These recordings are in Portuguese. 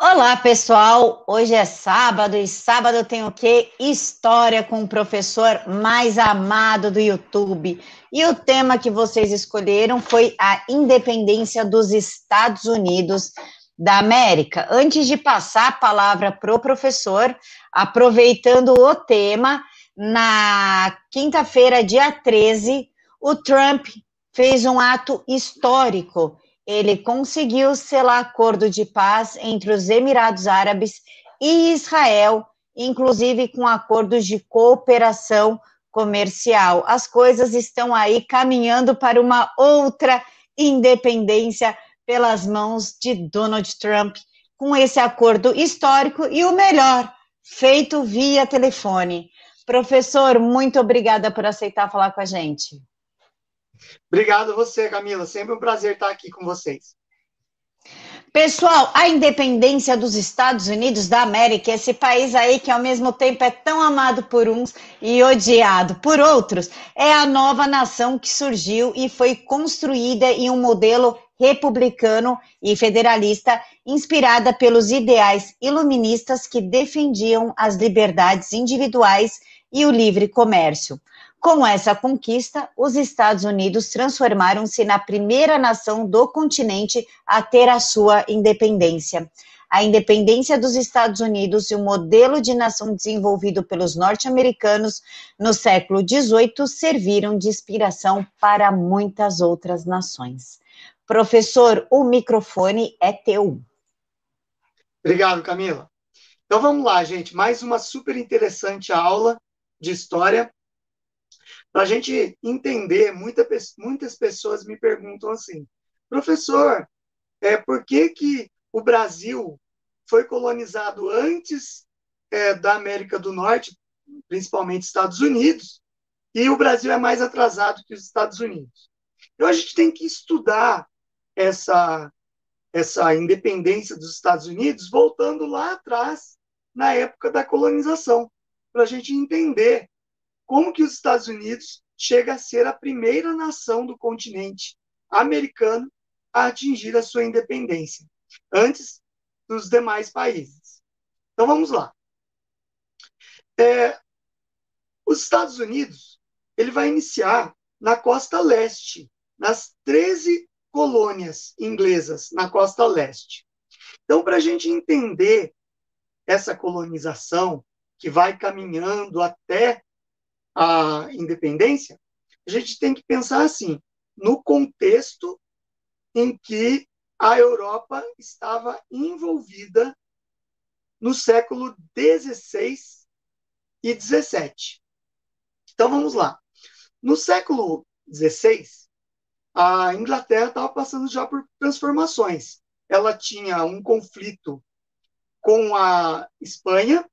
Olá, pessoal. Hoje é sábado e sábado tem o quê? História com o professor mais amado do YouTube. E o tema que vocês escolheram foi a independência dos Estados Unidos da América. Antes de passar a palavra para o professor, aproveitando o tema, na quinta-feira, dia 13, o Trump fez um ato histórico ele conseguiu selar acordo de paz entre os Emirados Árabes e Israel, inclusive com acordos de cooperação comercial. As coisas estão aí caminhando para uma outra independência pelas mãos de Donald Trump, com esse acordo histórico e o melhor, feito via telefone. Professor, muito obrigada por aceitar falar com a gente. Obrigado a você, Camila. Sempre um prazer estar aqui com vocês. Pessoal, a independência dos Estados Unidos da América, esse país aí que ao mesmo tempo é tão amado por uns e odiado por outros, é a nova nação que surgiu e foi construída em um modelo republicano e federalista, inspirada pelos ideais iluministas que defendiam as liberdades individuais e o livre comércio. Com essa conquista, os Estados Unidos transformaram-se na primeira nação do continente a ter a sua independência. A independência dos Estados Unidos e o modelo de nação desenvolvido pelos norte-americanos no século XVIII serviram de inspiração para muitas outras nações. Professor, o microfone é teu. Obrigado, Camila. Então vamos lá, gente. Mais uma super interessante aula de história para a gente entender, muita, muitas pessoas me perguntam assim, professor, é, por que, que o Brasil foi colonizado antes é, da América do Norte, principalmente Estados Unidos, e o Brasil é mais atrasado que os Estados Unidos? Então a gente tem que estudar essa, essa independência dos Estados Unidos voltando lá atrás, na época da colonização, para a gente entender como que os Estados Unidos chega a ser a primeira nação do continente americano a atingir a sua independência, antes dos demais países. Então vamos lá. É, os Estados Unidos ele vai iniciar na costa leste, nas 13 colônias inglesas na costa leste. Então, para a gente entender essa colonização que vai caminhando até a independência, a gente tem que pensar assim, no contexto em que a Europa estava envolvida no século XVI e XVII. Então vamos lá. No século XVI, a Inglaterra estava passando já por transformações. Ela tinha um conflito com a Espanha,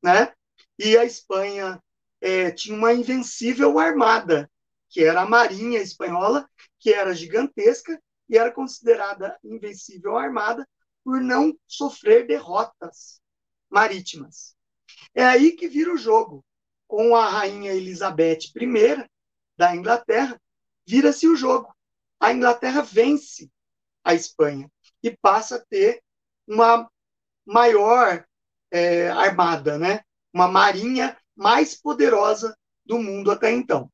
né? E a Espanha é, tinha uma invencível armada, que era a Marinha Espanhola, que era gigantesca e era considerada invencível armada por não sofrer derrotas marítimas. É aí que vira o jogo. Com a rainha Elizabeth I da Inglaterra, vira-se o jogo. A Inglaterra vence a Espanha e passa a ter uma maior é, armada, né? uma marinha mais poderosa do mundo até então.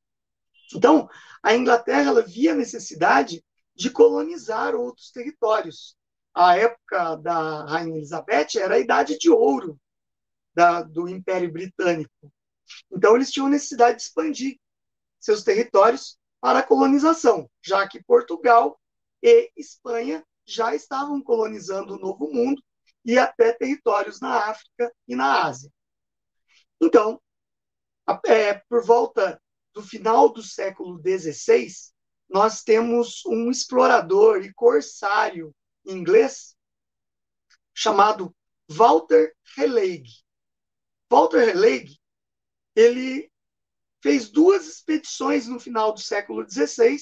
Então, a Inglaterra ela via a necessidade de colonizar outros territórios. A época da Rainha Elizabeth era a idade de ouro da, do Império Britânico. Então, eles tinham necessidade de expandir seus territórios para a colonização, já que Portugal e Espanha já estavam colonizando o Novo Mundo e até territórios na África e na Ásia. Então, é, por volta do final do século XVI, nós temos um explorador e corsário inglês chamado Walter Raleigh. Walter Raleigh, ele fez duas expedições no final do século XVI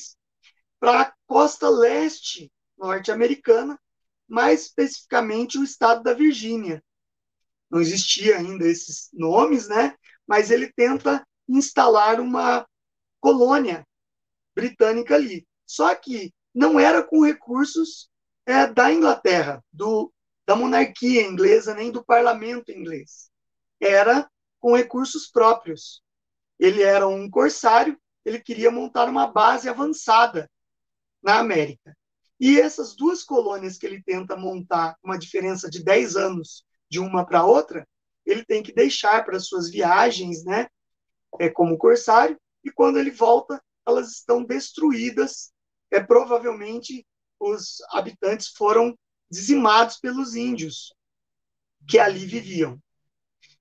para a costa leste norte-americana, mais especificamente o estado da Virgínia. Não existia ainda esses nomes, né? Mas ele tenta instalar uma colônia britânica ali. Só que não era com recursos é, da Inglaterra, do, da monarquia inglesa nem do parlamento inglês. Era com recursos próprios. Ele era um corsário, ele queria montar uma base avançada na América. E essas duas colônias que ele tenta montar, uma diferença de 10 anos de uma para outra, ele tem que deixar para suas viagens, né, é, como corsário, e quando ele volta, elas estão destruídas. É provavelmente os habitantes foram dizimados pelos índios que ali viviam.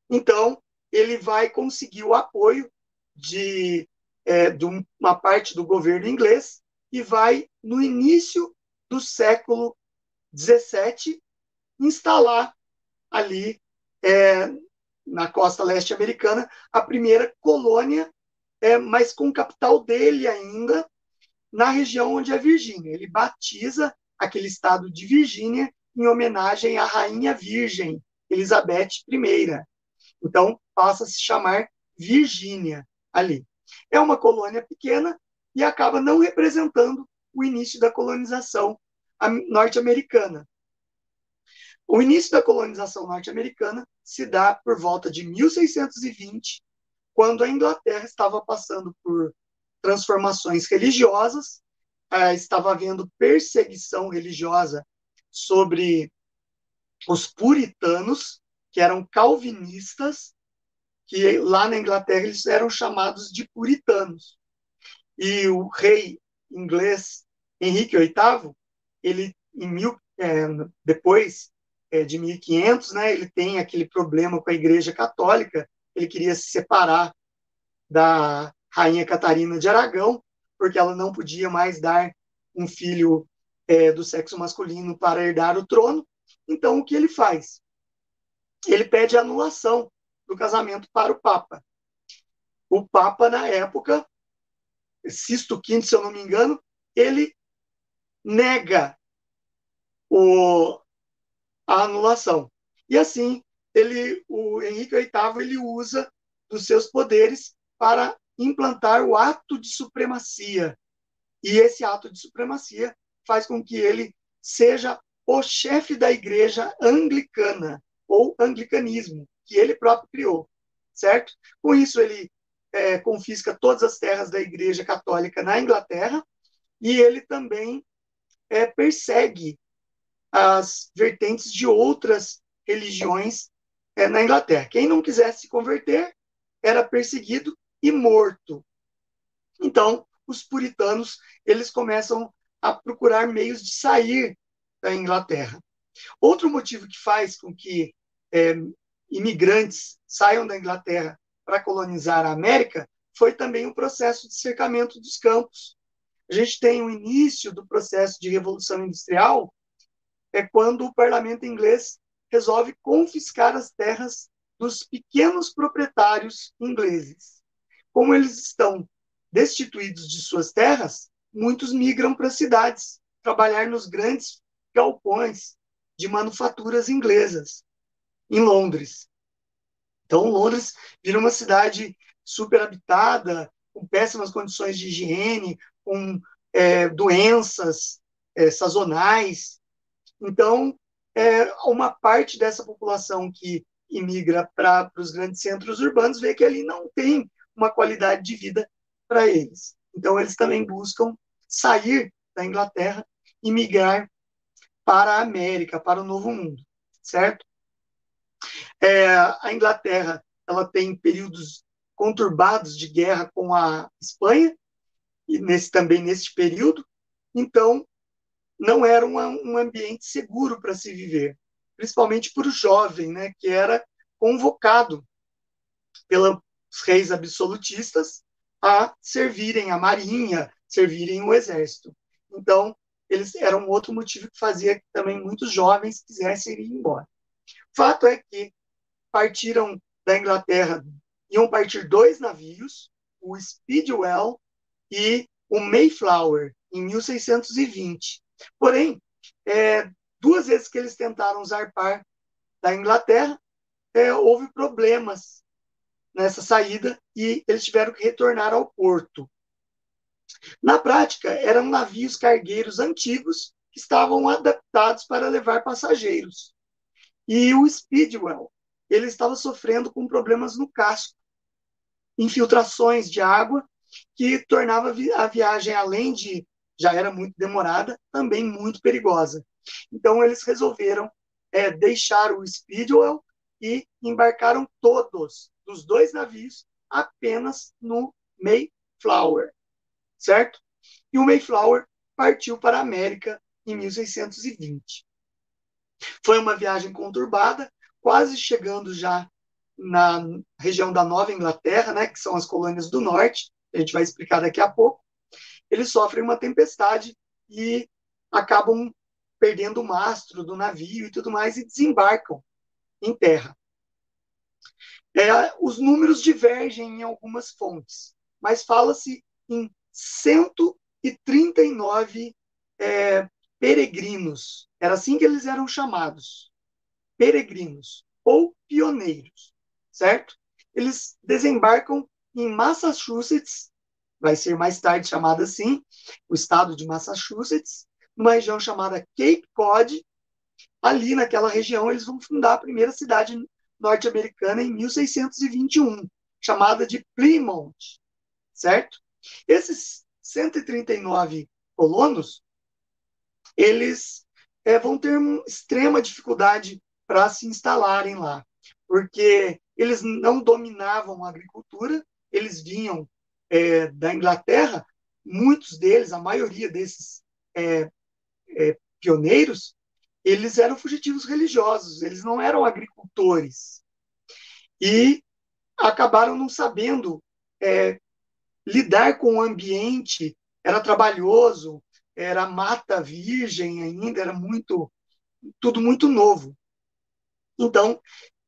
Então, ele vai conseguir o apoio de, é, de uma parte do governo inglês e vai, no início do século XVII, instalar ali é, na costa leste americana a primeira colônia, é, mas com capital dele ainda, na região onde é Virgínia. Ele batiza aquele estado de Virgínia em homenagem à rainha virgem, Elizabeth I. Então, passa a se chamar Virgínia ali. É uma colônia pequena e acaba não representando o início da colonização norte-americana. O início da colonização norte-americana se dá por volta de 1620, quando a Inglaterra estava passando por transformações religiosas, eh, estava havendo perseguição religiosa sobre os puritanos, que eram calvinistas, que lá na Inglaterra eles eram chamados de puritanos. E o rei inglês Henrique VIII, ele em mil, é, depois é, de 1500, né, ele tem aquele problema com a Igreja Católica, ele queria se separar da rainha Catarina de Aragão, porque ela não podia mais dar um filho é, do sexo masculino para herdar o trono. Então, o que ele faz? Ele pede anulação do casamento para o Papa. O Papa, na época, Sisto V, se eu não me engano, ele nega o, a anulação. E assim, ele, o Henrique VIII ele usa dos seus poderes para implantar o ato de supremacia. E esse ato de supremacia faz com que ele seja o chefe da igreja anglicana, ou anglicanismo, que ele próprio criou, certo? Com isso, ele é, confisca todas as terras da igreja católica na Inglaterra e ele também é, persegue as vertentes de outras religiões é, na Inglaterra. Quem não quisesse se converter era perseguido e morto. Então, os puritanos eles começam a procurar meios de sair da Inglaterra. Outro motivo que faz com que é, imigrantes saiam da Inglaterra para colonizar a América foi também o processo de cercamento dos campos. A gente tem o início do processo de revolução industrial, é quando o parlamento inglês resolve confiscar as terras dos pequenos proprietários ingleses. Como eles estão destituídos de suas terras, muitos migram para as cidades, trabalhar nos grandes galpões de manufaturas inglesas em Londres. Então, Londres vira uma cidade superhabitada, com péssimas condições de higiene, com é, doenças é, sazonais. Então, é, uma parte dessa população que imigra para os grandes centros urbanos vê que ali não tem uma qualidade de vida para eles. Então, eles também buscam sair da Inglaterra e migrar para a América, para o Novo Mundo, certo? É, a Inglaterra ela tem períodos conturbados de guerra com a Espanha e nesse também neste período, então não era uma, um ambiente seguro para se viver, principalmente para o jovem, né, que era convocado pelos reis absolutistas a servirem a marinha, servirem o exército. Então, eles eram outro motivo que fazia que também muitos jovens quisessem ir embora. Fato é que partiram da Inglaterra, iam partir dois navios, o Speedwell e o Mayflower, em 1620. Porém, é, duas vezes que eles tentaram zarpar da Inglaterra, é, houve problemas nessa saída e eles tiveram que retornar ao porto. Na prática, eram navios cargueiros antigos que estavam adaptados para levar passageiros. E o Speedwell, ele estava sofrendo com problemas no casco, infiltrações de água, que tornava a viagem, além de já era muito demorada, também muito perigosa. Então, eles resolveram é, deixar o Speedwell e embarcaram todos dos dois navios apenas no Mayflower, certo? E o Mayflower partiu para a América em 1620. Foi uma viagem conturbada, quase chegando já na região da Nova Inglaterra, né, que são as colônias do norte, a gente vai explicar daqui a pouco. Eles sofrem uma tempestade e acabam perdendo o mastro do navio e tudo mais e desembarcam em terra. É, os números divergem em algumas fontes, mas fala-se em 139 é, peregrinos. Era assim que eles eram chamados. Peregrinos ou pioneiros, certo? Eles desembarcam em Massachusetts, vai ser mais tarde chamado assim, o estado de Massachusetts, numa região chamada Cape Cod. Ali naquela região eles vão fundar a primeira cidade norte-americana em 1621, chamada de Plymouth, certo? Esses 139 colonos, eles é, vão ter uma extrema dificuldade para se instalarem lá, porque eles não dominavam a agricultura, eles vinham é, da Inglaterra, muitos deles, a maioria desses é, é, pioneiros, eles eram fugitivos religiosos, eles não eram agricultores. E acabaram não sabendo é, lidar com o ambiente, era trabalhoso, era mata virgem ainda, era muito, tudo muito novo. Então,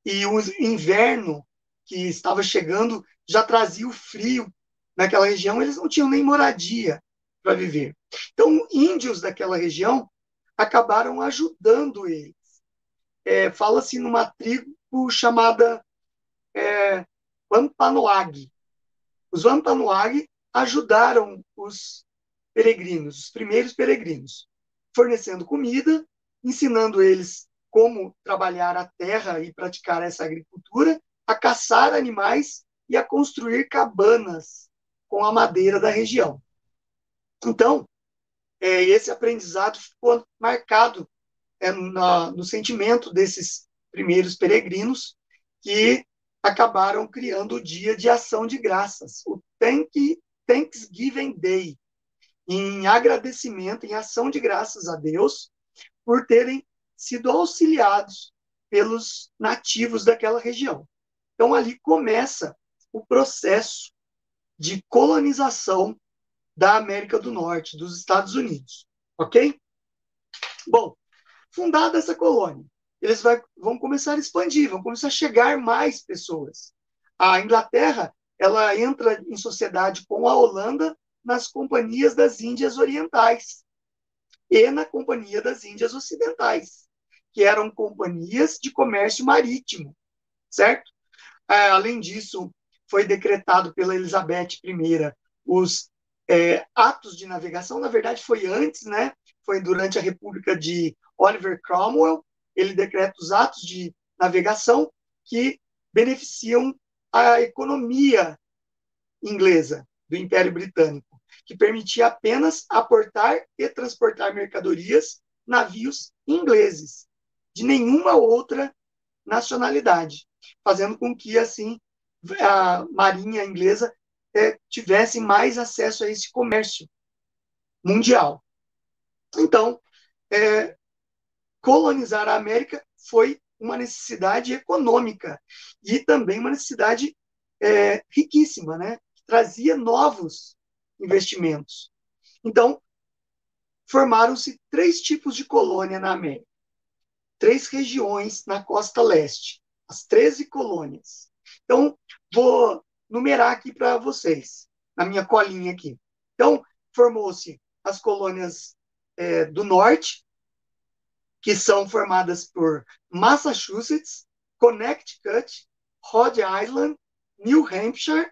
e o inverno que estava chegando já trazia o frio naquela região, eles não tinham nem moradia para viver. Então, índios daquela região acabaram ajudando eles. É, Fala-se numa tribo chamada é, Wampanoag. Os Wampanoag ajudaram os peregrinos, os primeiros peregrinos, fornecendo comida, ensinando eles como trabalhar a terra e praticar essa agricultura, a caçar animais e a construir cabanas com a madeira da região. Então, é, esse aprendizado ficou marcado é, na, no sentimento desses primeiros peregrinos que acabaram criando o dia de ação de graças, o Thanksgiving Day, em agradecimento, em ação de graças a Deus por terem sido auxiliados pelos nativos daquela região. Então ali começa o processo de colonização da América do Norte, dos Estados Unidos. Ok? Bom, fundada essa colônia, eles vai, vão começar a expandir, vão começar a chegar mais pessoas. A Inglaterra ela entra em sociedade com a Holanda nas companhias das Índias Orientais e na Companhia das Índias Ocidentais, que eram companhias de comércio marítimo, certo? É, além disso, foi decretado pela Elizabeth I os é, atos de navegação, na verdade foi antes, né? Foi durante a República de Oliver Cromwell, ele decreta os atos de navegação que beneficiam a economia inglesa do Império Britânico, que permitia apenas aportar e transportar mercadorias navios ingleses, de nenhuma outra nacionalidade, fazendo com que assim a marinha inglesa é, tivessem mais acesso a esse comércio mundial. Então, é, colonizar a América foi uma necessidade econômica e também uma necessidade é, riquíssima, né? Trazia novos investimentos. Então, formaram-se três tipos de colônia na América. Três regiões na costa leste, as 13 colônias. Então, vou numerar aqui para vocês, na minha colinha aqui. Então, formou-se as colônias é, do norte, que são formadas por Massachusetts, Connecticut, Rhode Island, New Hampshire,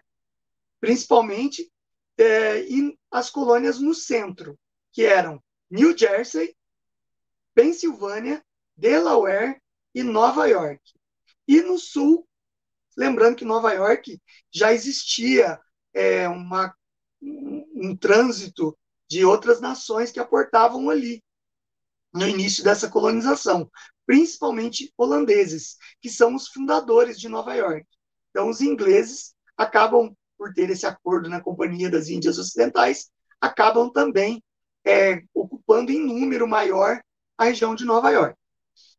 principalmente, é, e as colônias no centro, que eram New Jersey, Pensilvânia, Delaware, e Nova York. E no sul, lembrando que Nova York já existia é, uma, um, um trânsito de outras nações que aportavam ali no início dessa colonização, principalmente holandeses, que são os fundadores de Nova York. Então, os ingleses acabam, por ter esse acordo na Companhia das Índias Ocidentais, acabam também é, ocupando em número maior a região de Nova York.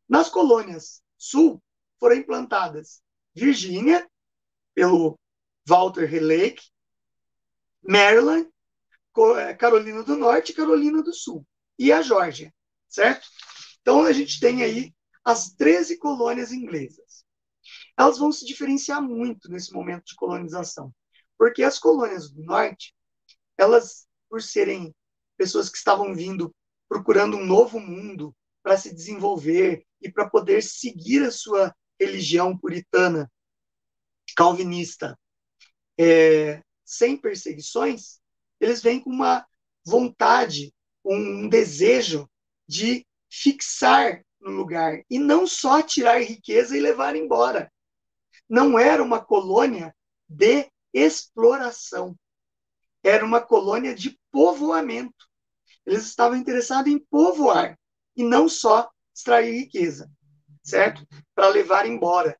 Nas colônias sul foram implantadas Virgínia, pelo Walter Lake, Maryland, é, Carolina do Norte e Carolina do Sul, e a Geórgia, certo? Então, a gente tem aí as 13 colônias inglesas. Elas vão se diferenciar muito nesse momento de colonização, porque as colônias do Norte, elas, por serem pessoas que estavam vindo procurando um novo mundo para se desenvolver e para poder seguir a sua religião puritana, calvinista, é, sem perseguições, eles vêm com uma vontade, um desejo de fixar no lugar e não só tirar riqueza e levar embora. Não era uma colônia de exploração, era uma colônia de povoamento. Eles estavam interessados em povoar e não só extrair riqueza, certo? Para levar embora,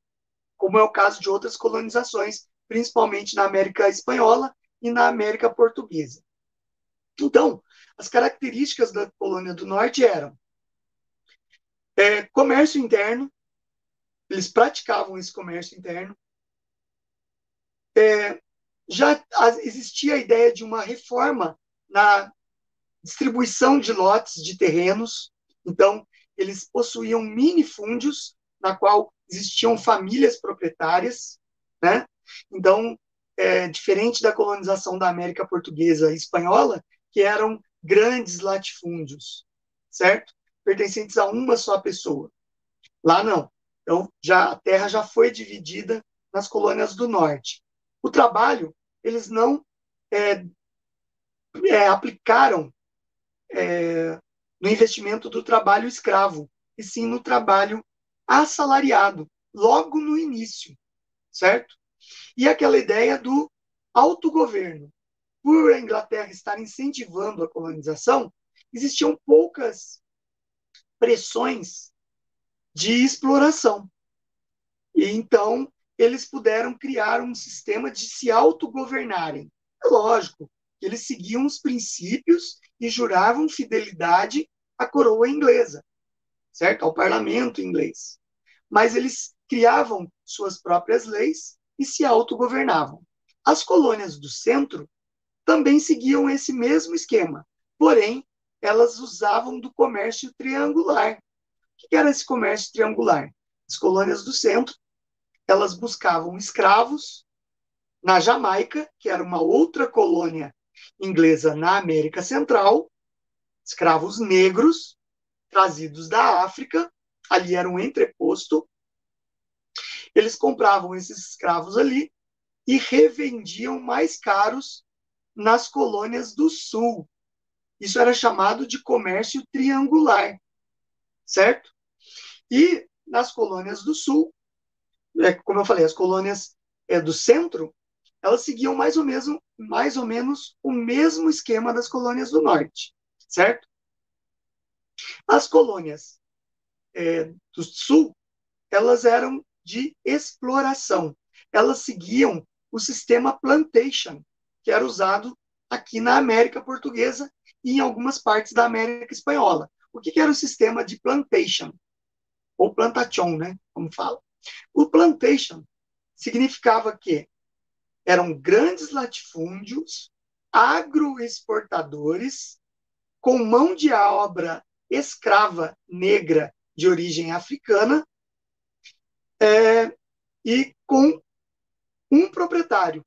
como é o caso de outras colonizações, principalmente na América Espanhola e na América Portuguesa. Então, as características da colônia do Norte eram é, comércio interno, eles praticavam esse comércio interno. É, já existia a ideia de uma reforma na distribuição de lotes de terrenos. Então, eles possuíam minifúndios, na qual existiam famílias proprietárias, né? Então, é, diferente da colonização da América Portuguesa e Espanhola, que eram grandes latifúndios, certo? pertencentes a uma só pessoa. Lá não. Então, já, a terra já foi dividida nas colônias do norte. O trabalho, eles não é, é, aplicaram é, no investimento do trabalho escravo, e sim no trabalho assalariado, logo no início, certo? E aquela ideia do autogoverno. Por a Inglaterra estar incentivando a colonização, existiam poucas pressões de exploração. E então eles puderam criar um sistema de se autogovernarem. É lógico eles seguiam os princípios e juravam fidelidade à coroa inglesa, certo? Ao parlamento inglês. Mas eles criavam suas próprias leis e se autogovernavam. As colônias do centro também seguiam esse mesmo esquema, porém elas usavam do comércio triangular. O que era esse comércio triangular? As colônias do centro, elas buscavam escravos na Jamaica, que era uma outra colônia inglesa na América Central, escravos negros trazidos da África, ali era um entreposto. Eles compravam esses escravos ali e revendiam mais caros nas colônias do sul, isso era chamado de comércio triangular, certo? E nas colônias do sul, é, como eu falei, as colônias é, do centro, elas seguiam mais ou, menos, mais ou menos o mesmo esquema das colônias do norte, certo? As colônias é, do sul, elas eram de exploração. Elas seguiam o sistema plantation, que era usado aqui na América Portuguesa e em algumas partes da América Espanhola. O que, era o sistema de plantation? Ou plantation, né? Como fala. O plantation significava que eram grandes latifúndios agroexportadores com mão de obra escrava negra de origem africana é, e com um proprietário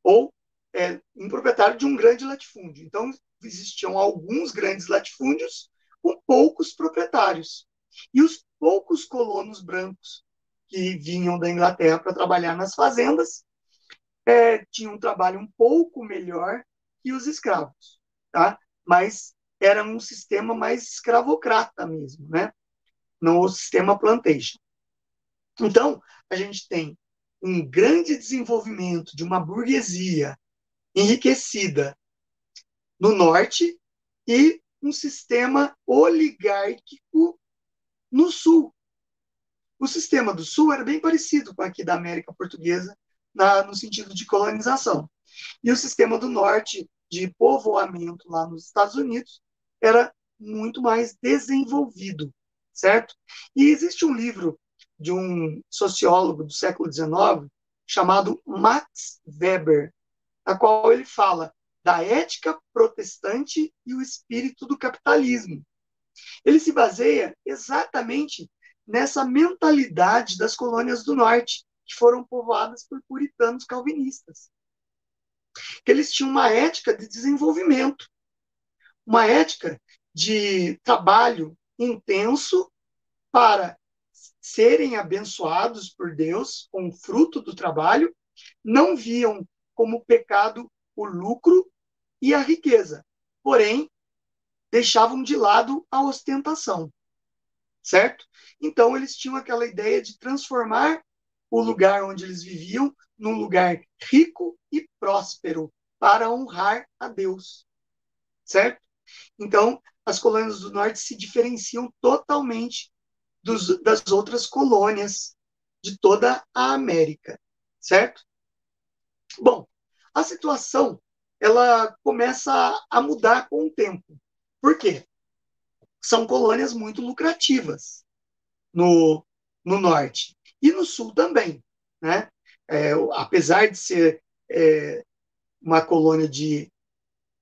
ou é, um proprietário de um grande latifúndio. Então, existiam alguns grandes latifúndios com poucos proprietários. E os poucos colonos brancos que vinham da Inglaterra para trabalhar nas fazendas é, tinham um trabalho um pouco melhor que os escravos, tá? Mas era um sistema mais escravocrata mesmo, né? no sistema plantation. Então, a gente tem um grande desenvolvimento de uma burguesia enriquecida no norte e um sistema oligárquico no sul. O sistema do sul era bem parecido com aqui da América Portuguesa, na, no sentido de colonização. E o sistema do norte, de povoamento lá nos Estados Unidos, era muito mais desenvolvido, certo? E existe um livro de um sociólogo do século XIX chamado Max Weber, a qual ele fala da ética protestante e o espírito do capitalismo. Ele se baseia exatamente nessa mentalidade das colônias do norte, que foram povoadas por puritanos calvinistas. Que eles tinham uma ética de desenvolvimento, uma ética de trabalho intenso para serem abençoados por Deus com o fruto do trabalho, não viam como pecado o lucro e a riqueza, porém deixavam de lado a ostentação, certo? Então eles tinham aquela ideia de transformar o lugar onde eles viviam num lugar rico e próspero para honrar a Deus, certo? Então as colônias do norte se diferenciam totalmente dos, das outras colônias de toda a América, certo? Bom, a situação ela começa a mudar com o tempo. Por quê? São colônias muito lucrativas no, no norte e no sul também, né? É, apesar de ser é, uma colônia de,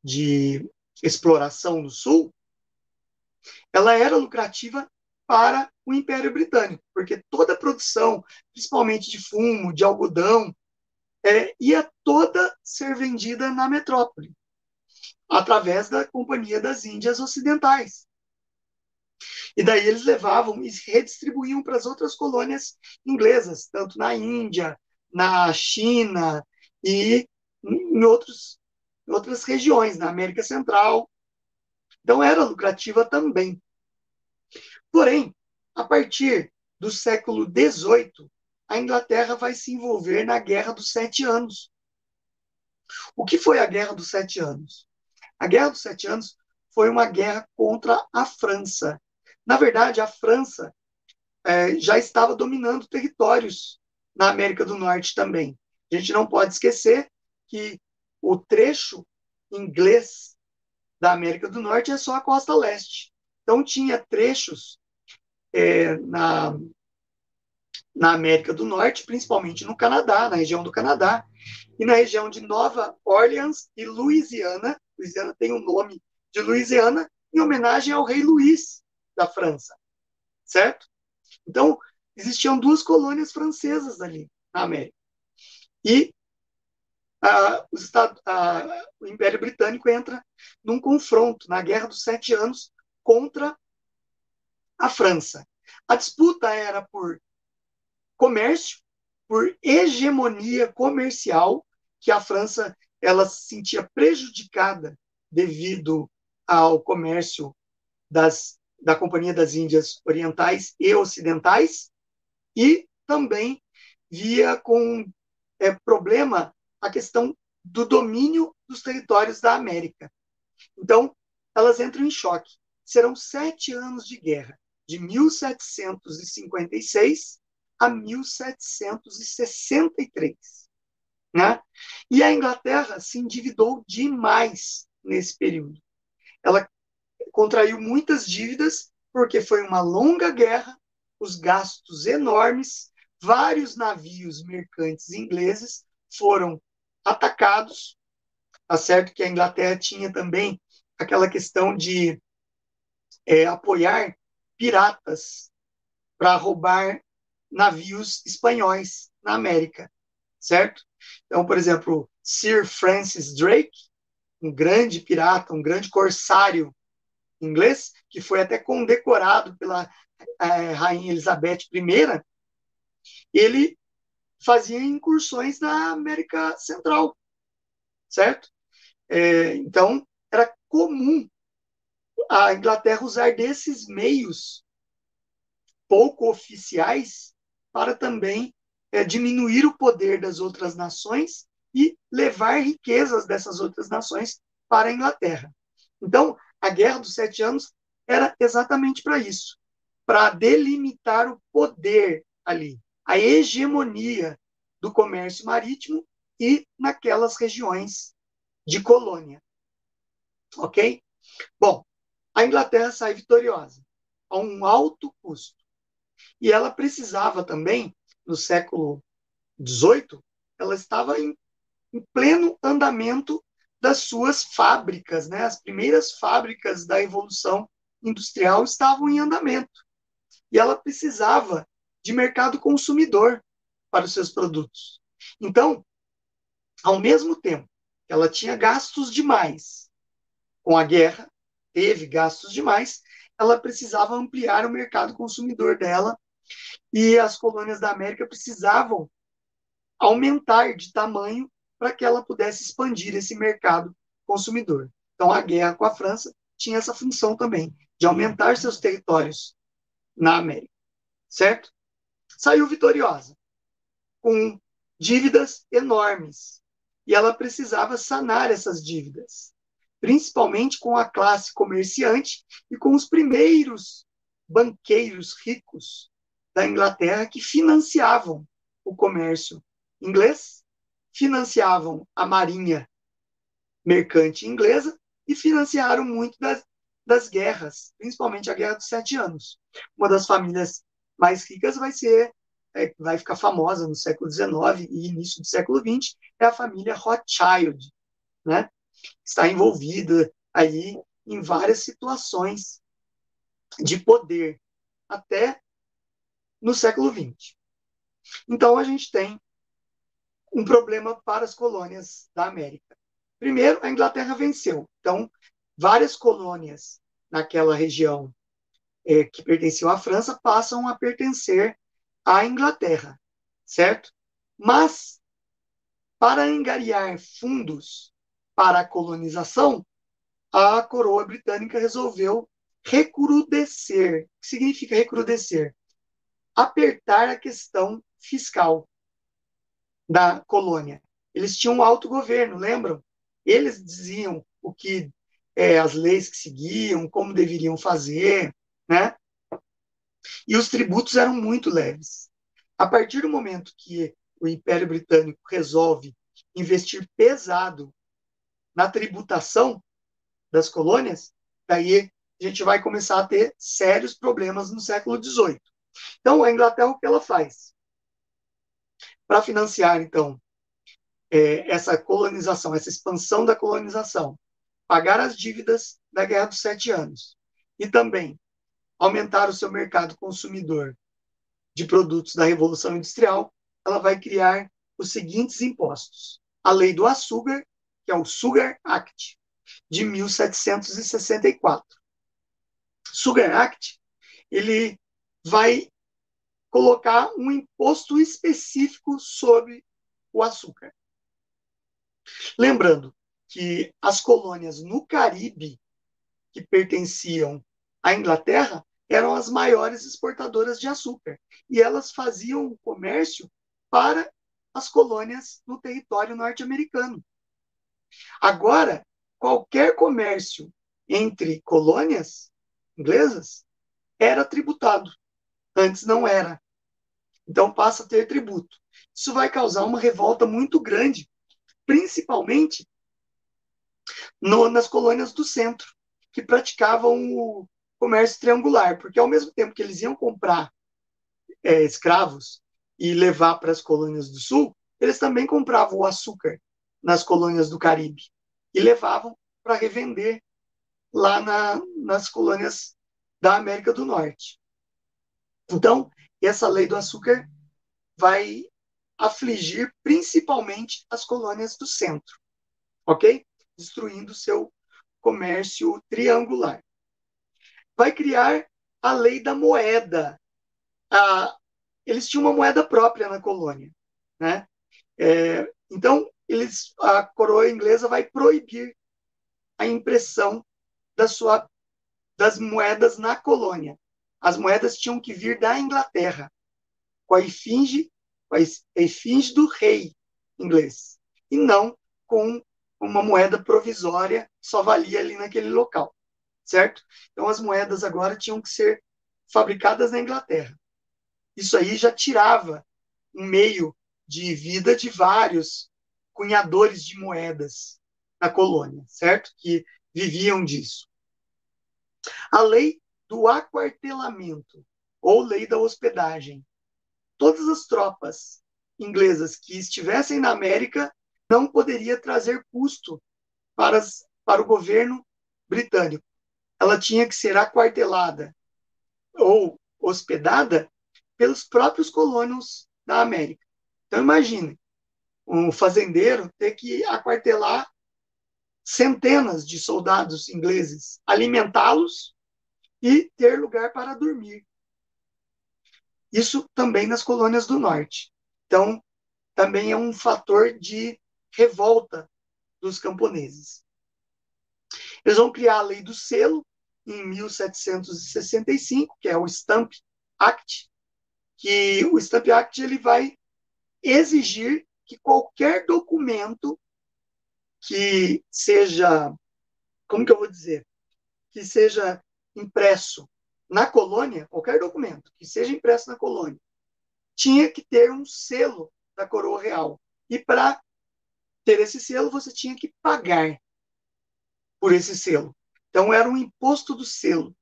de exploração no sul, ela era lucrativa para o Império Britânico, porque toda a produção, principalmente de fumo, de algodão, é, ia toda ser vendida na metrópole, através da Companhia das Índias Ocidentais. E daí eles levavam e redistribuíam para as outras colônias inglesas, tanto na Índia, na China e em, outros, outras regiões, na América Central. Então era lucrativa também. Porém, a partir do século XVIII, a Inglaterra vai se envolver na Guerra dos Sete Anos. O que foi a Guerra dos Sete Anos? A Guerra dos Sete Anos foi uma guerra contra a França. Na verdade, a França é, já estava dominando territórios na América do Norte também. A gente não pode esquecer que o trecho inglês da América do Norte é só a costa leste. Então, tinha trechos é, na, na América do Norte, principalmente no Canadá, na região do Canadá, e na região de Nova Orleans e Louisiana. Louisiana tem o nome de Louisiana em homenagem ao rei Luís da França, certo? Então, existiam duas colônias francesas ali na América. E a, o, Estado, a, o Império Britânico entra num confronto na Guerra dos Sete Anos contra a França. A disputa era por comércio, por hegemonia comercial, que a França ela se sentia prejudicada devido ao comércio das, da Companhia das Índias Orientais e Ocidentais, e também via com é, problema a questão do domínio dos territórios da América. Então, elas entram em choque. Serão sete anos de guerra, de 1756 a 1763. Né? E a Inglaterra se endividou demais nesse período. Ela contraiu muitas dívidas, porque foi uma longa guerra, os gastos enormes, vários navios mercantes ingleses foram atacados. Tá certo que a Inglaterra tinha também aquela questão de é, apoiar piratas para roubar navios espanhóis na América, certo? Então, por exemplo, Sir Francis Drake, um grande pirata, um grande corsário inglês, que foi até condecorado pela é, Rainha Elizabeth I, ele fazia incursões na América Central, certo? É, então, era comum a Inglaterra usar desses meios pouco oficiais para também é, diminuir o poder das outras nações e levar riquezas dessas outras nações para a Inglaterra. Então, a Guerra dos Sete Anos era exatamente para isso, para delimitar o poder ali, a hegemonia do comércio marítimo e naquelas regiões de colônia. Ok? Bom, a Inglaterra sai vitoriosa, a um alto custo. E ela precisava também, no século XVIII, ela estava em, em pleno andamento das suas fábricas, né? As primeiras fábricas da Revolução Industrial estavam em andamento. E ela precisava de mercado consumidor para os seus produtos. Então, ao mesmo tempo que ela tinha gastos demais com a guerra, teve gastos demais, ela precisava ampliar o mercado consumidor dela e as colônias da América precisavam aumentar de tamanho para que ela pudesse expandir esse mercado consumidor. Então, a guerra com a França tinha essa função também, de aumentar seus territórios na América, certo? Saiu vitoriosa, com dívidas enormes, e ela precisava sanar essas dívidas, principalmente com a classe comerciante e com os primeiros banqueiros ricos da Inglaterra que financiavam o comércio inglês, financiavam a marinha mercante inglesa e financiaram muito das, das guerras, principalmente a Guerra dos Sete Anos. Uma das famílias mais ricas vai ser, é, vai ficar famosa no século XIX e início do século XX, é a família Rothschild, né? Está envolvida aí em várias situações de poder, até no século XX. Então, a gente tem um problema para as colônias da América. Primeiro, a Inglaterra venceu. Então, várias colônias naquela região é, que pertenciam à França passam a pertencer à Inglaterra, certo? Mas, para angariar fundos para a colonização, a coroa britânica resolveu recrudescer. O que significa recrudescer? Apertar a questão fiscal da colônia. Eles tinham um autogoverno, lembram? Eles diziam o que é, as leis que seguiam, como deveriam fazer, né? E os tributos eram muito leves. A partir do momento que o Império Britânico resolve investir pesado na tributação das colônias, daí a gente vai começar a ter sérios problemas no século XVIII. Então, a Inglaterra, o que ela faz? Para financiar, então, é, essa colonização, essa expansão da colonização, pagar as dívidas da Guerra dos Sete Anos e também aumentar o seu mercado consumidor de produtos da Revolução Industrial, ela vai criar os seguintes impostos: a Lei do Açúcar, que é o Sugar Act de 1764. Sugar Act, ele vai colocar um imposto específico sobre o açúcar. Lembrando que as colônias no Caribe, que pertenciam à Inglaterra, eram as maiores exportadoras de açúcar. E elas faziam o comércio para as colônias no território norte-americano. Agora, qualquer comércio entre colônias inglesas era tributado. Antes não era. Então passa a ter tributo. Isso vai causar uma revolta muito grande, principalmente no, nas colônias do centro, que praticavam o comércio triangular, porque ao mesmo tempo que eles iam comprar é, escravos e levar para as colônias do sul, eles também compravam o açúcar nas colônias do Caribe e levavam para revender lá na, nas colônias da América do Norte. Então, essa lei do açúcar vai afligir principalmente as colônias do centro, ok? Destruindo seu comércio triangular. Vai criar a lei da moeda. Ah, eles tinham uma moeda própria na colônia, né? É, então, eles, a coroa inglesa vai proibir a impressão da sua, das moedas na colônia. As moedas tinham que vir da Inglaterra, com a efígie, com a do rei inglês, e não com uma moeda provisória só valia ali naquele local, certo? Então as moedas agora tinham que ser fabricadas na Inglaterra. Isso aí já tirava um meio de vida de vários cunhadores de moedas na colônia, certo? Que viviam disso. A lei do aquartelamento, ou lei da hospedagem. Todas as tropas inglesas que estivessem na América não poderia trazer custo para, as, para o governo britânico. Ela tinha que ser aquartelada ou hospedada pelos próprios colonos da América. Então imagine um fazendeiro ter que aquartelar centenas de soldados ingleses, alimentá-los e ter lugar para dormir. Isso também nas colônias do norte. Então, também é um fator de revolta dos camponeses. Eles vão criar a lei do selo em 1765, que é o Stamp Act, que o Stamp Act ele vai exigir que qualquer documento que seja, como que eu vou dizer, que seja impresso na colônia, qualquer documento que seja impresso na colônia, tinha que ter um selo da coroa real. E para ter esse selo, você tinha que pagar por esse selo. Então, era um imposto do selo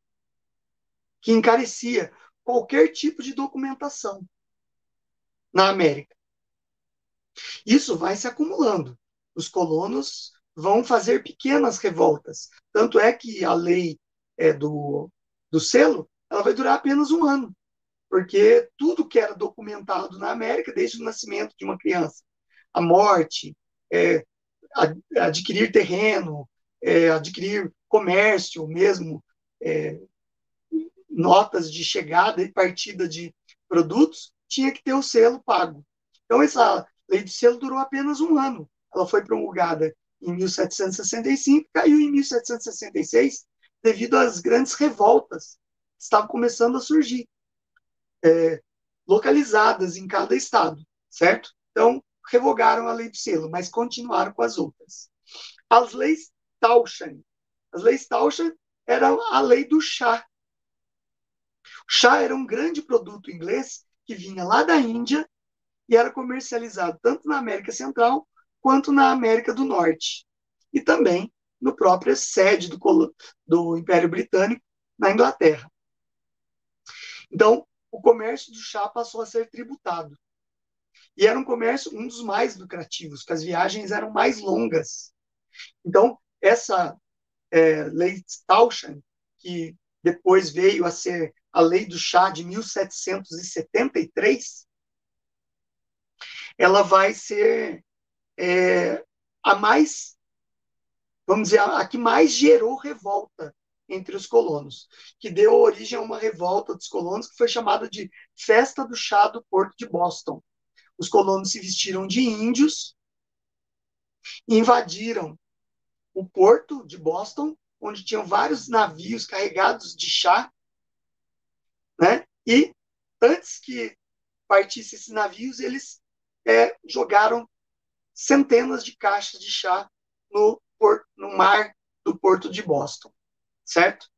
que encarecia qualquer tipo de documentação na América. Isso vai se acumulando. Os colonos vão fazer pequenas revoltas. Tanto é que a lei é, do, do selo, ela vai durar apenas um ano, porque tudo que era documentado na América, desde o nascimento de uma criança, a morte, é, adquirir terreno, é, adquirir comércio mesmo, é, notas de chegada e partida de produtos, tinha que ter o selo pago. Então, essa lei de selo durou apenas um ano. Ela foi promulgada em 1765, caiu em 1766, devido às grandes revoltas que estavam começando a surgir, é, localizadas em cada estado, certo? Então, revogaram a lei do selo, mas continuaram com as outras. As leis Taushan. As leis Taushan eram a lei do chá. O chá era um grande produto inglês que vinha lá da Índia e era comercializado tanto na América Central quanto na América do Norte. E também no própria sede do, do Império Britânico, na Inglaterra. Então, o comércio do chá passou a ser tributado. E era um comércio um dos mais lucrativos, porque as viagens eram mais longas. Então, essa é, lei Taushan, que depois veio a ser a lei do chá de 1773, ela vai ser é, a mais vamos dizer, a, que mais gerou revolta entre os colonos, que deu origem a uma revolta dos colonos que foi chamada de Festa do Chá do Porto de Boston. Os colonos se vestiram de índios invadiram o porto de Boston, onde tinham vários navios carregados de chá, né? E antes que partissem esses navios, eles é, jogaram centenas de caixas de chá no no mar do porto de Boston, certo?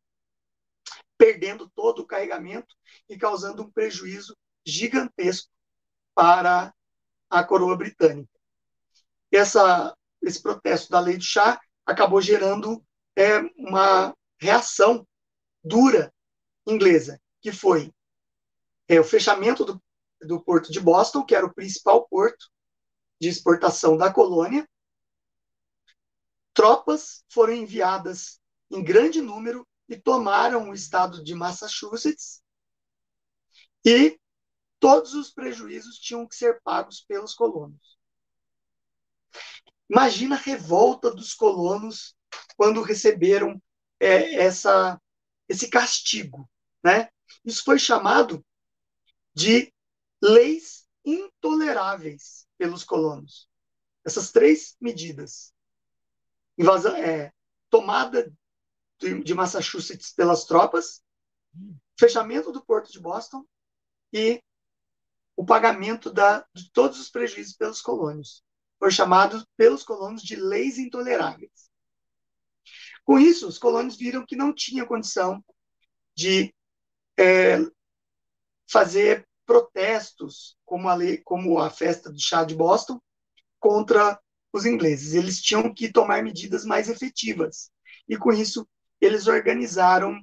Perdendo todo o carregamento e causando um prejuízo gigantesco para a coroa britânica. Essa, esse protesto da lei do chá acabou gerando é, uma reação dura inglesa, que foi é, o fechamento do, do porto de Boston, que era o principal porto de exportação da colônia, tropas foram enviadas em grande número e tomaram o estado de Massachusetts e todos os prejuízos tinham que ser pagos pelos colonos. Imagina a revolta dos colonos quando receberam é, essa, esse castigo. Né? Isso foi chamado de leis intoleráveis pelos colonos. Essas três medidas invasão, é, tomada de, de Massachusetts pelas tropas, fechamento do porto de Boston e o pagamento da, de todos os prejuízos pelos colonos. Foi chamado pelos colonos de leis intoleráveis. Com isso, os colonos viram que não tinha condição de é, fazer protestos, como a, lei, como a festa do chá de Boston, contra os ingleses. Eles tinham que tomar medidas mais efetivas. E com isso, eles organizaram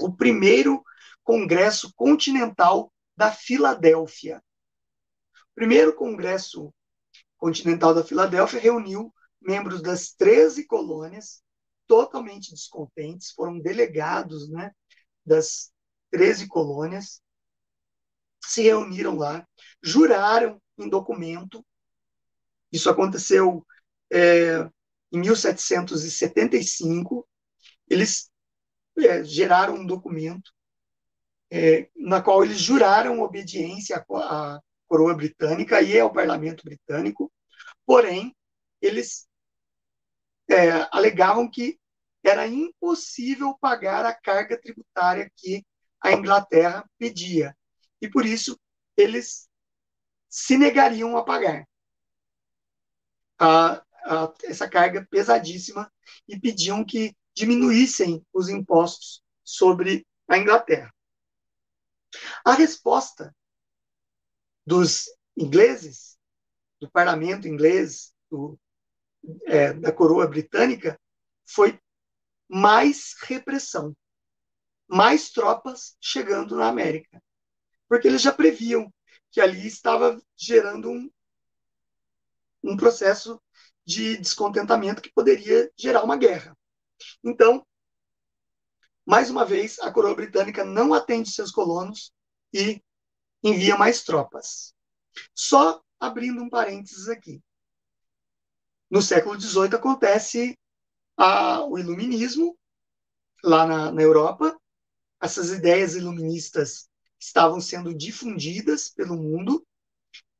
o primeiro Congresso Continental da Filadélfia. O primeiro Congresso Continental da Filadélfia reuniu membros das 13 colônias, totalmente descontentes, foram delegados né, das 13 colônias, se reuniram lá, juraram em documento. Isso aconteceu é, em 1775. Eles é, geraram um documento é, na qual eles juraram obediência à, à coroa britânica e ao parlamento britânico, porém, eles é, alegavam que era impossível pagar a carga tributária que a Inglaterra pedia. E por isso eles se negariam a pagar a, a, essa carga pesadíssima e pediam que diminuíssem os impostos sobre a Inglaterra. A resposta dos ingleses, do parlamento inglês, do, é, da coroa britânica, foi mais repressão, mais tropas chegando na América. Porque eles já previam que ali estava gerando um, um processo de descontentamento que poderia gerar uma guerra. Então, mais uma vez, a coroa britânica não atende seus colonos e envia mais tropas. Só abrindo um parênteses aqui. No século XVIII acontece a, o iluminismo lá na, na Europa. Essas ideias iluministas estavam sendo difundidas pelo mundo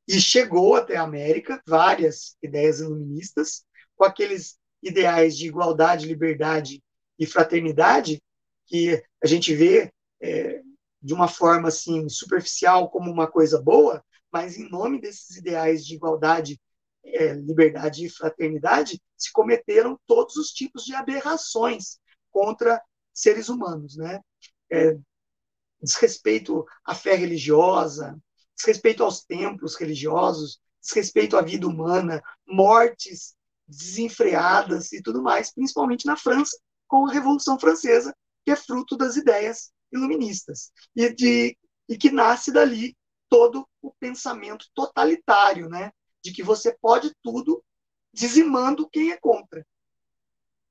e chegou até a América várias ideias iluministas com aqueles ideais de igualdade, liberdade e fraternidade que a gente vê é, de uma forma assim superficial como uma coisa boa, mas em nome desses ideais de igualdade, é, liberdade e fraternidade, se cometeram todos os tipos de aberrações contra seres humanos, né? É, desrespeito à fé religiosa, desrespeito aos templos religiosos, desrespeito à vida humana, mortes desenfreadas e tudo mais, principalmente na França, com a Revolução Francesa, que é fruto das ideias iluministas e, de, e que nasce dali todo o pensamento totalitário, né? De que você pode tudo dizimando quem é contra,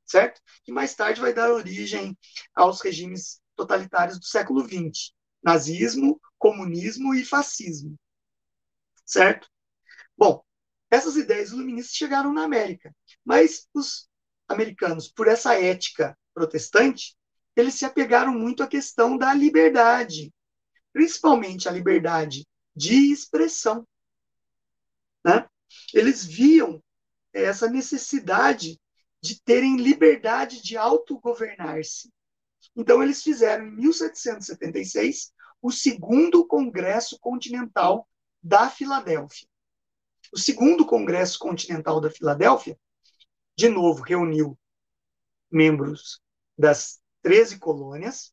certo? Que mais tarde vai dar origem aos regimes totalitários do século XX, nazismo, comunismo e fascismo, certo? Bom, essas ideias iluministas chegaram na América, mas os americanos, por essa ética protestante, eles se apegaram muito à questão da liberdade, principalmente a liberdade de expressão. Né? Eles viam essa necessidade de terem liberdade de autogovernar-se. Então, eles fizeram, em 1776, o segundo Congresso Continental da Filadélfia. O segundo Congresso Continental da Filadélfia, de novo, reuniu membros das 13 colônias,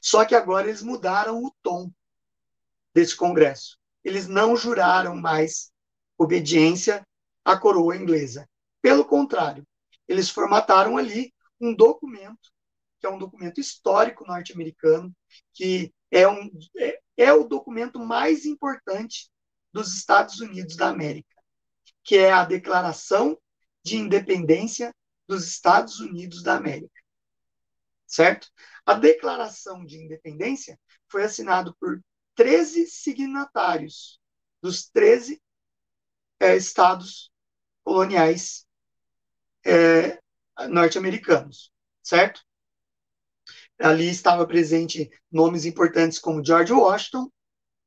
só que agora eles mudaram o tom desse Congresso. Eles não juraram mais obediência à coroa inglesa. Pelo contrário, eles formataram ali um documento, que é um documento histórico norte-americano, que é, um, é, é o documento mais importante dos Estados Unidos da América, que é a Declaração de Independência dos Estados Unidos da América certo? A Declaração de Independência foi assinada por 13 signatários dos 13 é, estados coloniais é, norte-americanos, certo? Ali estava presente nomes importantes como George Washington,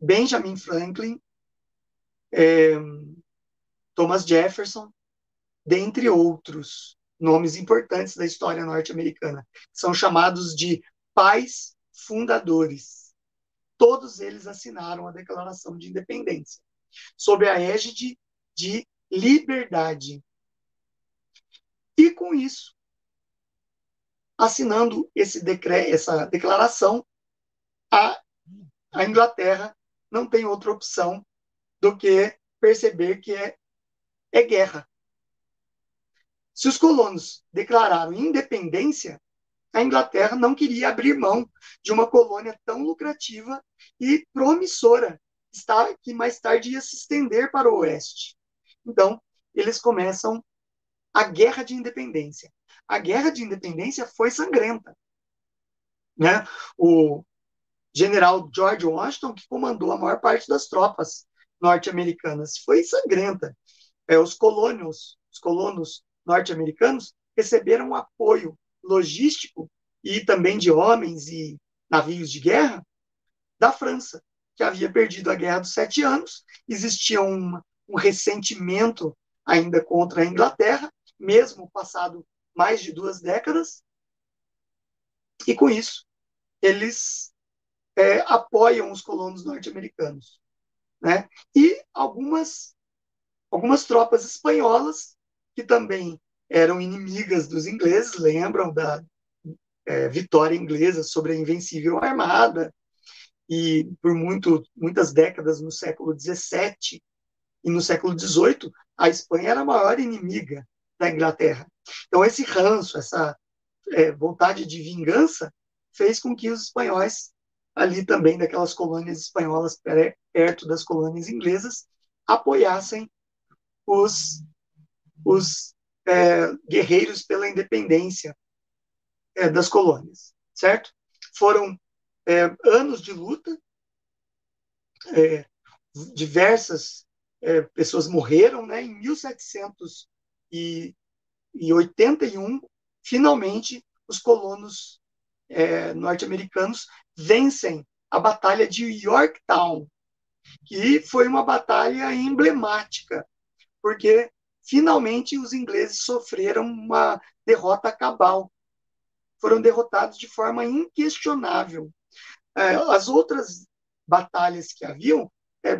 Benjamin Franklin, é, Thomas Jefferson, dentre outros nomes importantes da história norte-americana. São chamados de pais fundadores. Todos eles assinaram a Declaração de Independência, sob a égide de liberdade. E com isso, assinando esse decreto, essa declaração, a, a Inglaterra não tem outra opção do que perceber que é, é guerra. Se os colonos declararam independência, a Inglaterra não queria abrir mão de uma colônia tão lucrativa e promissora, que mais tarde ia se estender para o oeste. Então, eles começam a Guerra de Independência. A Guerra de Independência foi sangrenta. Né? O general George Washington, que comandou a maior parte das tropas norte-americanas, foi sangrenta. É, os os colonos norte-americanos receberam apoio logístico e também de homens e navios de guerra da França, que havia perdido a Guerra dos Sete Anos. Existia um, um ressentimento ainda contra a Inglaterra, mesmo passado mais de duas décadas. E com isso, eles é, apoiam os colonos norte-americanos. Né? E algumas, algumas tropas espanholas que também eram inimigas dos ingleses, lembram da é, vitória inglesa sobre a invencível armada, e por muito, muitas décadas no século XVII e no século XVIII, a Espanha era a maior inimiga da Inglaterra. Então, esse ranço, essa é, vontade de vingança, fez com que os espanhóis, ali também daquelas colônias espanholas perto das colônias inglesas, apoiassem os os é, guerreiros pela independência é, das colônias, certo? Foram é, anos de luta, é, diversas é, pessoas morreram, né? Em 1781, finalmente, os colonos é, norte-americanos vencem a Batalha de Yorktown, que foi uma batalha emblemática, porque finalmente os ingleses sofreram uma derrota cabal. Foram derrotados de forma inquestionável. É, as outras batalhas que haviam, é,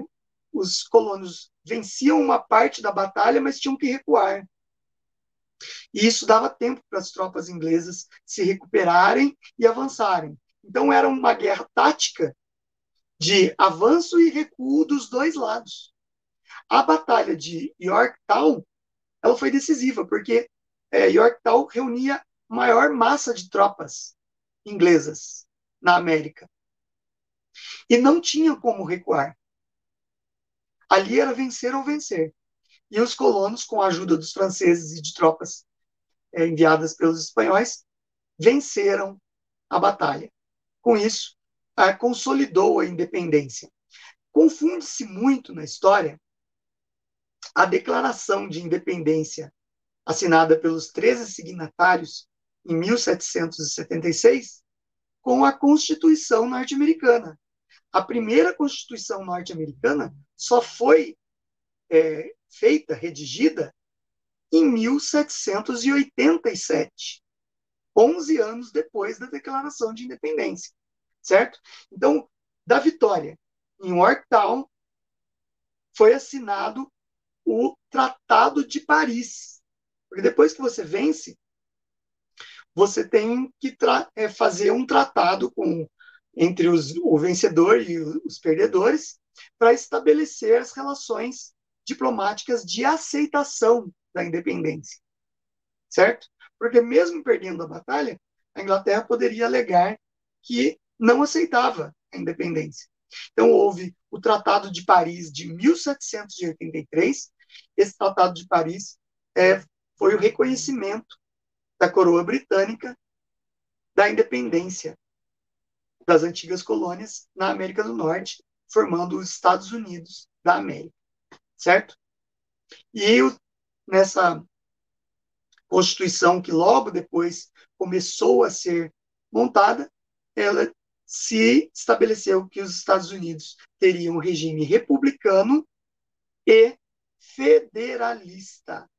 os colonos venciam uma parte da batalha, mas tinham que recuar. E isso dava tempo para as tropas inglesas se recuperarem e avançarem. Então era uma guerra tática de avanço e recuo dos dois lados. A batalha de Yorktown ela foi decisiva, porque é, Yorktown reunia maior massa de tropas inglesas na América. E não tinha como recuar. Ali era vencer ou vencer. E os colonos, com a ajuda dos franceses e de tropas é, enviadas pelos espanhóis, venceram a batalha. Com isso, a, consolidou a independência. Confunde-se muito na história a Declaração de Independência, assinada pelos 13 signatários em 1776, com a Constituição norte-americana. A primeira Constituição norte-americana só foi é, feita, redigida, em 1787, 11 anos depois da Declaração de Independência, certo? Então, da vitória em Yorktown, foi assinado o Tratado de Paris. Porque depois que você vence, você tem que é, fazer um tratado com entre os, o vencedor e os perdedores para estabelecer as relações diplomáticas de aceitação da independência. Certo? Porque mesmo perdendo a batalha, a Inglaterra poderia alegar que não aceitava a independência. Então, houve o Tratado de Paris de 1783. Esse Tratado de Paris é, foi o reconhecimento da coroa britânica da independência das antigas colônias na América do Norte, formando os Estados Unidos da América, certo? E nessa Constituição que logo depois começou a ser montada, ela se estabeleceu que os Estados Unidos teriam um regime republicano e federalista,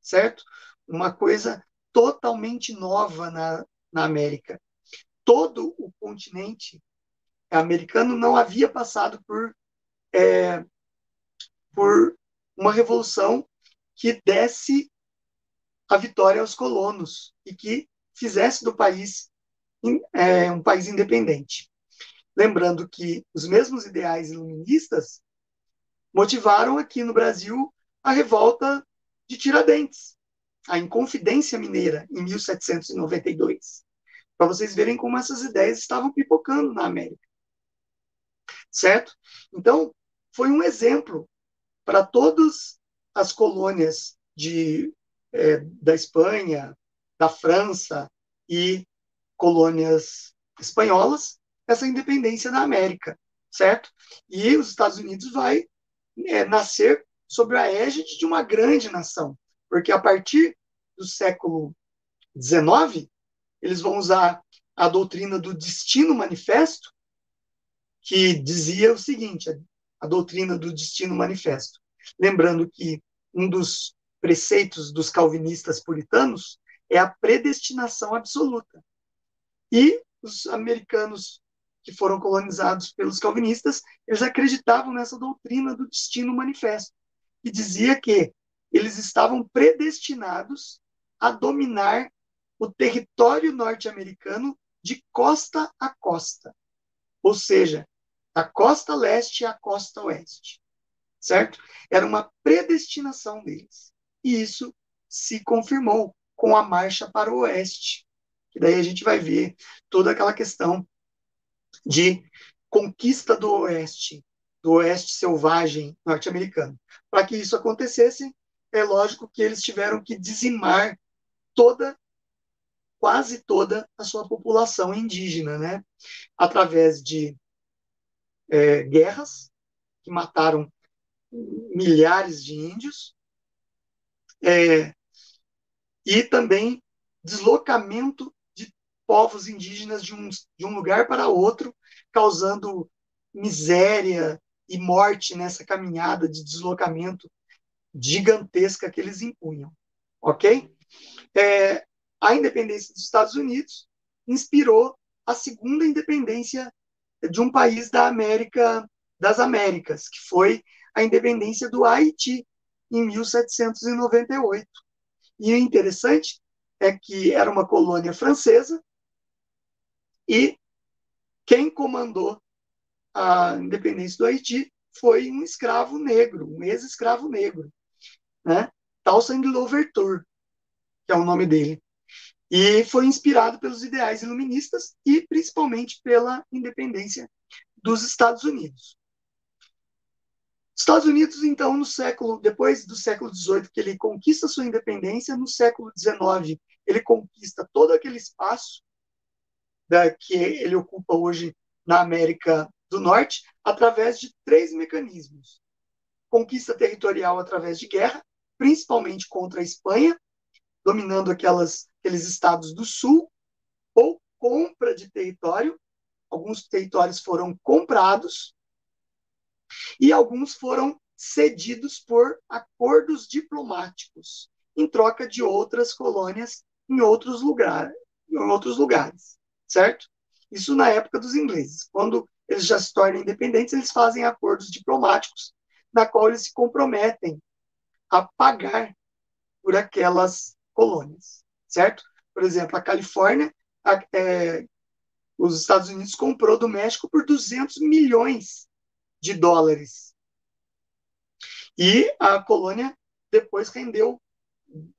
certo? Uma coisa totalmente nova na, na América. todo o continente americano não havia passado por, é, por uma revolução que desse a vitória aos colonos e que fizesse do país é, um país independente. Lembrando que os mesmos ideais iluministas motivaram aqui no Brasil a revolta de Tiradentes, a Inconfidência Mineira, em 1792. Para vocês verem como essas ideias estavam pipocando na América. Certo? Então, foi um exemplo para todas as colônias de, é, da Espanha, da França e colônias espanholas, essa independência da América, certo? E os Estados Unidos vai é, nascer sob a égide de uma grande nação, porque a partir do século XIX, eles vão usar a doutrina do destino manifesto, que dizia o seguinte, a doutrina do destino manifesto. Lembrando que um dos preceitos dos calvinistas puritanos é a predestinação absoluta. E os americanos que foram colonizados pelos calvinistas, eles acreditavam nessa doutrina do destino manifesto que dizia que eles estavam predestinados a dominar o território norte-americano de costa a costa, ou seja, da costa leste à costa oeste, certo? Era uma predestinação deles. E isso se confirmou com a marcha para o oeste, que daí a gente vai ver toda aquela questão de conquista do oeste, do oeste selvagem norte-americano. Para que isso acontecesse, é lógico que eles tiveram que dizimar toda, quase toda a sua população indígena, né? Através de é, guerras que mataram milhares de índios é, e também deslocamento de povos indígenas de um, de um lugar para outro, causando miséria, e morte nessa caminhada de deslocamento gigantesca que eles impunham, ok? É, a independência dos Estados Unidos inspirou a segunda independência de um país da América das Américas, que foi a independência do Haiti em 1798. E o interessante é que era uma colônia francesa e quem comandou a independência do Haiti foi um escravo negro, um ex-escravo negro, né? Townsend Louverture, que é o nome dele. E foi inspirado pelos ideais iluministas e principalmente pela independência dos Estados Unidos. Estados Unidos, então, no século, depois do século XVIII, que ele conquista sua independência, no século XIX, ele conquista todo aquele espaço da, que ele ocupa hoje na América do Norte através de três mecanismos: conquista territorial através de guerra, principalmente contra a Espanha, dominando aquelas, aqueles estados do sul, ou compra de território. Alguns territórios foram comprados e alguns foram cedidos por acordos diplomáticos em troca de outras colônias em outros lugares, em outros lugares, certo? Isso na época dos ingleses. Quando eles já se tornam independentes, eles fazem acordos diplomáticos, na qual eles se comprometem a pagar por aquelas colônias, certo? Por exemplo, a Califórnia, a, é, os Estados Unidos comprou do México por 200 milhões de dólares. E a colônia depois rendeu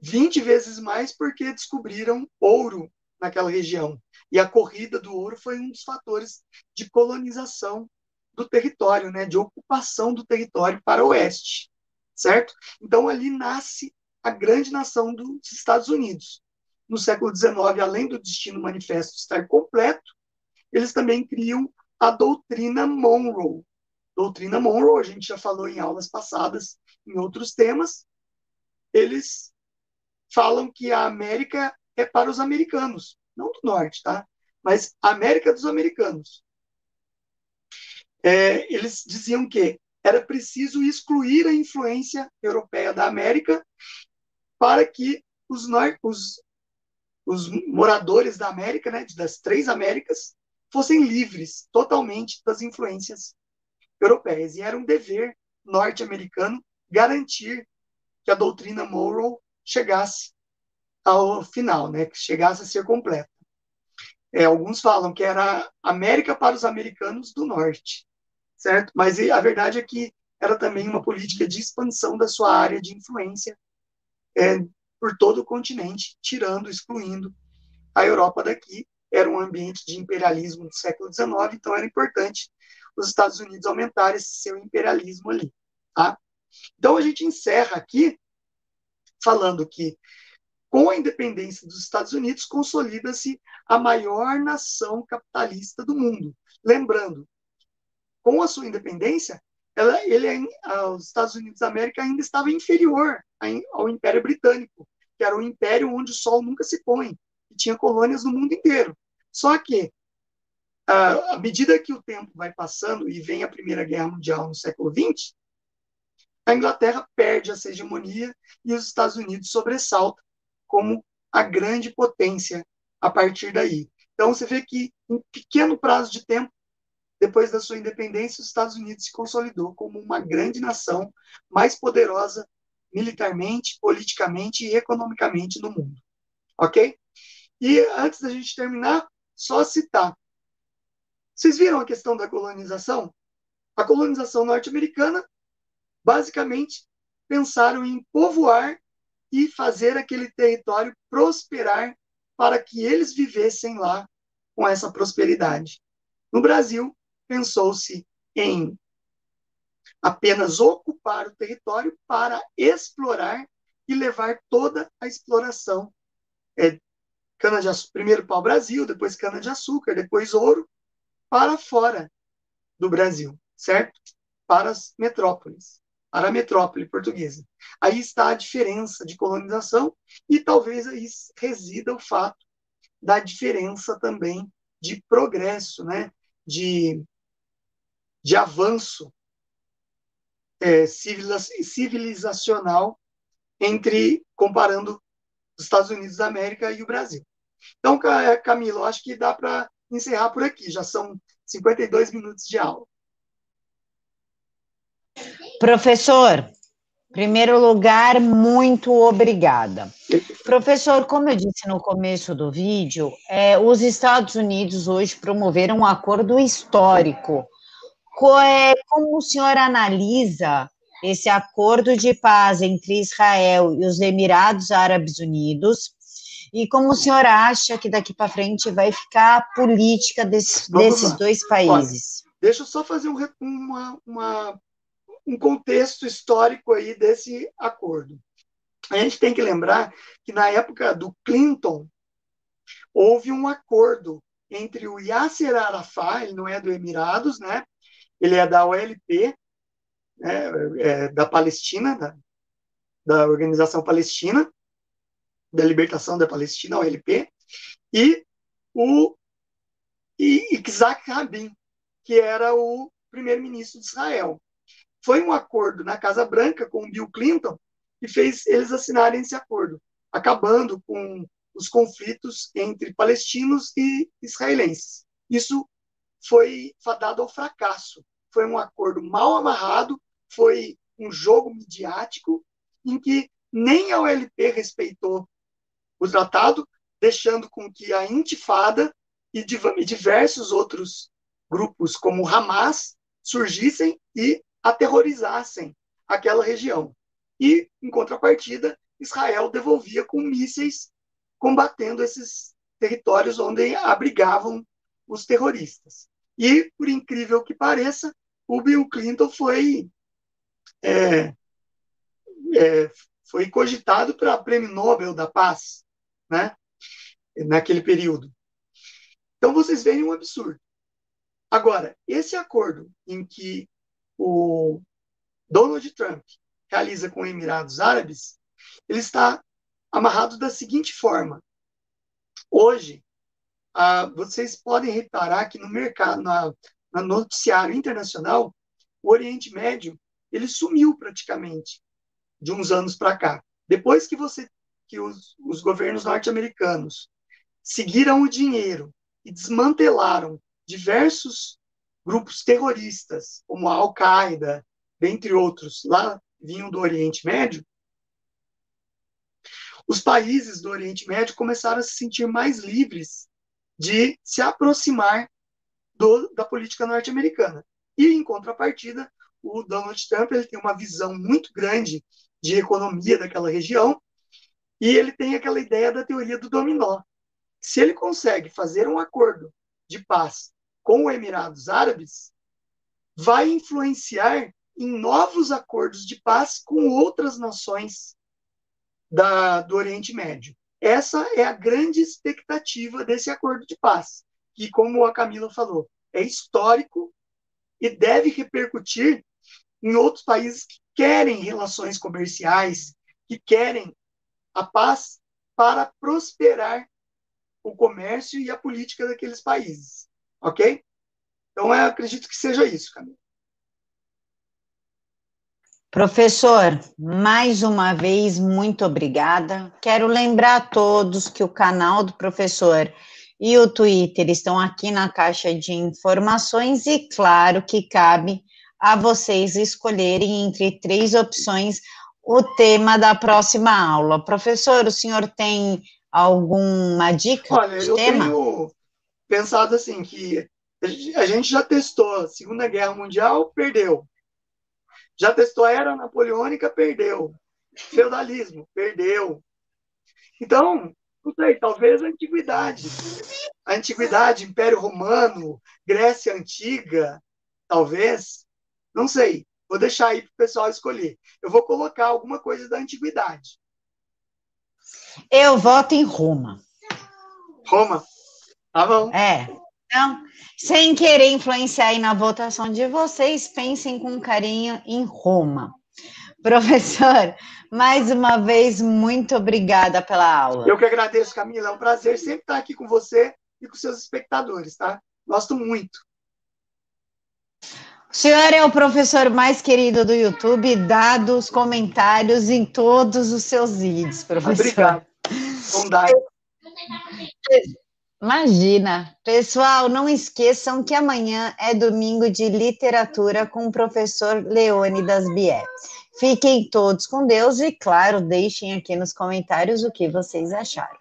20 vezes mais porque descobriram ouro naquela região. E a corrida do ouro foi um dos fatores de colonização do território, né, de ocupação do território para o oeste, certo? Então ali nasce a grande nação dos Estados Unidos. No século XIX, além do destino manifesto estar completo, eles também criam a doutrina Monroe. Doutrina Monroe, a gente já falou em aulas passadas, em outros temas. Eles falam que a América é para os americanos, não do norte, tá? Mas América dos americanos. É, eles diziam que era preciso excluir a influência europeia da América para que os, os os moradores da América, né, das três Américas, fossem livres totalmente das influências europeias. E era um dever norte-americano garantir que a doutrina Monroe chegasse ao final, né, que chegasse a ser completa. É, alguns falam que era América para os americanos do norte, certo? Mas a verdade é que era também uma política de expansão da sua área de influência é, por todo o continente, tirando, excluindo a Europa daqui. Era um ambiente de imperialismo do século XIX, então era importante os Estados Unidos aumentarem esse seu imperialismo ali. Tá? Então a gente encerra aqui falando que com a independência dos Estados Unidos consolida-se a maior nação capitalista do mundo. Lembrando, com a sua independência, ela, ele, os Estados Unidos da América ainda estava inferior ao Império Britânico, que era um império onde o sol nunca se põe, e tinha colônias no mundo inteiro. Só que, à medida que o tempo vai passando e vem a Primeira Guerra Mundial no século XX, a Inglaterra perde essa hegemonia e os Estados Unidos sobressaltam como a grande potência a partir daí. Então, você vê que, em pequeno prazo de tempo, depois da sua independência, os Estados Unidos se consolidou como uma grande nação, mais poderosa militarmente, politicamente e economicamente no mundo. Ok? E antes da gente terminar, só citar. Vocês viram a questão da colonização? A colonização norte-americana, basicamente, pensaram em povoar e fazer aquele território prosperar para que eles vivessem lá com essa prosperidade. No Brasil, pensou-se em apenas ocupar o território para explorar e levar toda a exploração. É, cana de primeiro pau-brasil, depois cana-de-açúcar, depois ouro, para fora do Brasil, certo? Para as metrópoles, para a metrópole portuguesa. Aí está a diferença de colonização e talvez aí resida o fato da diferença também de progresso, né? de de avanço é, civilizacional entre comparando os Estados Unidos da América e o Brasil. Então, Camilo, acho que dá para encerrar por aqui. Já são 52 minutos de aula. Professor, primeiro lugar, muito obrigada. Professor, como eu disse no começo do vídeo, é, os Estados Unidos hoje promoveram um acordo histórico é, como o senhor analisa esse acordo de paz entre Israel e os Emirados Árabes Unidos? E como o senhor acha que daqui para frente vai ficar a política desse, desses dois países? Olha, deixa eu só fazer um, uma, uma, um contexto histórico aí desse acordo. A gente tem que lembrar que na época do Clinton houve um acordo entre o Yasser Arafat, ele não é do Emirados, né? ele é da OLP, né, é, da Palestina, da, da Organização Palestina, da Libertação da Palestina, OLP, e o Isaac Rabin, que era o primeiro-ministro de Israel. Foi um acordo na Casa Branca com o Bill Clinton que fez eles assinarem esse acordo, acabando com os conflitos entre palestinos e israelenses. Isso foi fadado ao fracasso foi um acordo mal amarrado, foi um jogo midiático em que nem a OLP respeitou o tratado, deixando com que a Intifada e diversos outros grupos, como o Hamas, surgissem e aterrorizassem aquela região. E, em contrapartida, Israel devolvia com mísseis combatendo esses territórios onde abrigavam os terroristas. E, por incrível que pareça, o Bill Clinton foi é, é, foi cogitado para Prêmio Nobel da Paz, né? Naquele período. Então vocês veem um absurdo. Agora, esse acordo em que o Donald Trump realiza com os Emirados Árabes, ele está amarrado da seguinte forma. Hoje, ah, vocês podem reparar que no mercado, na, no noticiário internacional, o Oriente Médio ele sumiu praticamente de uns anos para cá. Depois que você que os, os governos norte-americanos seguiram o dinheiro e desmantelaram diversos grupos terroristas, como a Al-Qaeda, dentre outros, lá vinham do Oriente Médio, os países do Oriente Médio começaram a se sentir mais livres de se aproximar do, da política norte-americana. E, em contrapartida, o Donald Trump ele tem uma visão muito grande de economia daquela região e ele tem aquela ideia da teoria do dominó. Se ele consegue fazer um acordo de paz com os Emirados Árabes, vai influenciar em novos acordos de paz com outras nações da, do Oriente Médio. Essa é a grande expectativa desse acordo de paz, que, como a Camila falou, é histórico e deve repercutir em outros países que querem relações comerciais, que querem a paz para prosperar o comércio e a política daqueles países. Ok? Então, eu acredito que seja isso, Camila. Professor, mais uma vez, muito obrigada. Quero lembrar a todos que o canal do professor e o Twitter estão aqui na caixa de informações e, claro, que cabe a vocês escolherem entre três opções o tema da próxima aula. Professor, o senhor tem alguma dica? Olha, eu tema? tenho pensado assim que a gente já testou a Segunda Guerra Mundial, perdeu. Já testou a era napoleônica, perdeu. Feudalismo, perdeu. Então, não sei, talvez a antiguidade. A antiguidade, Império Romano, Grécia Antiga, talvez. Não sei. Vou deixar aí para o pessoal escolher. Eu vou colocar alguma coisa da antiguidade. Eu voto em Roma. Roma? Tá bom. É. Então, sem querer influenciar aí na votação de vocês, pensem com carinho em Roma. Professor, mais uma vez, muito obrigada pela aula. Eu que agradeço, Camila. É um prazer sempre estar aqui com você e com seus espectadores, tá? Gosto muito. O senhor é o professor mais querido do YouTube, dado os comentários em todos os seus vídeos, professor. Obrigado. Imagina. Pessoal, não esqueçam que amanhã é domingo de literatura com o professor Leônidas Bier. Fiquem todos com Deus e, claro, deixem aqui nos comentários o que vocês acharam.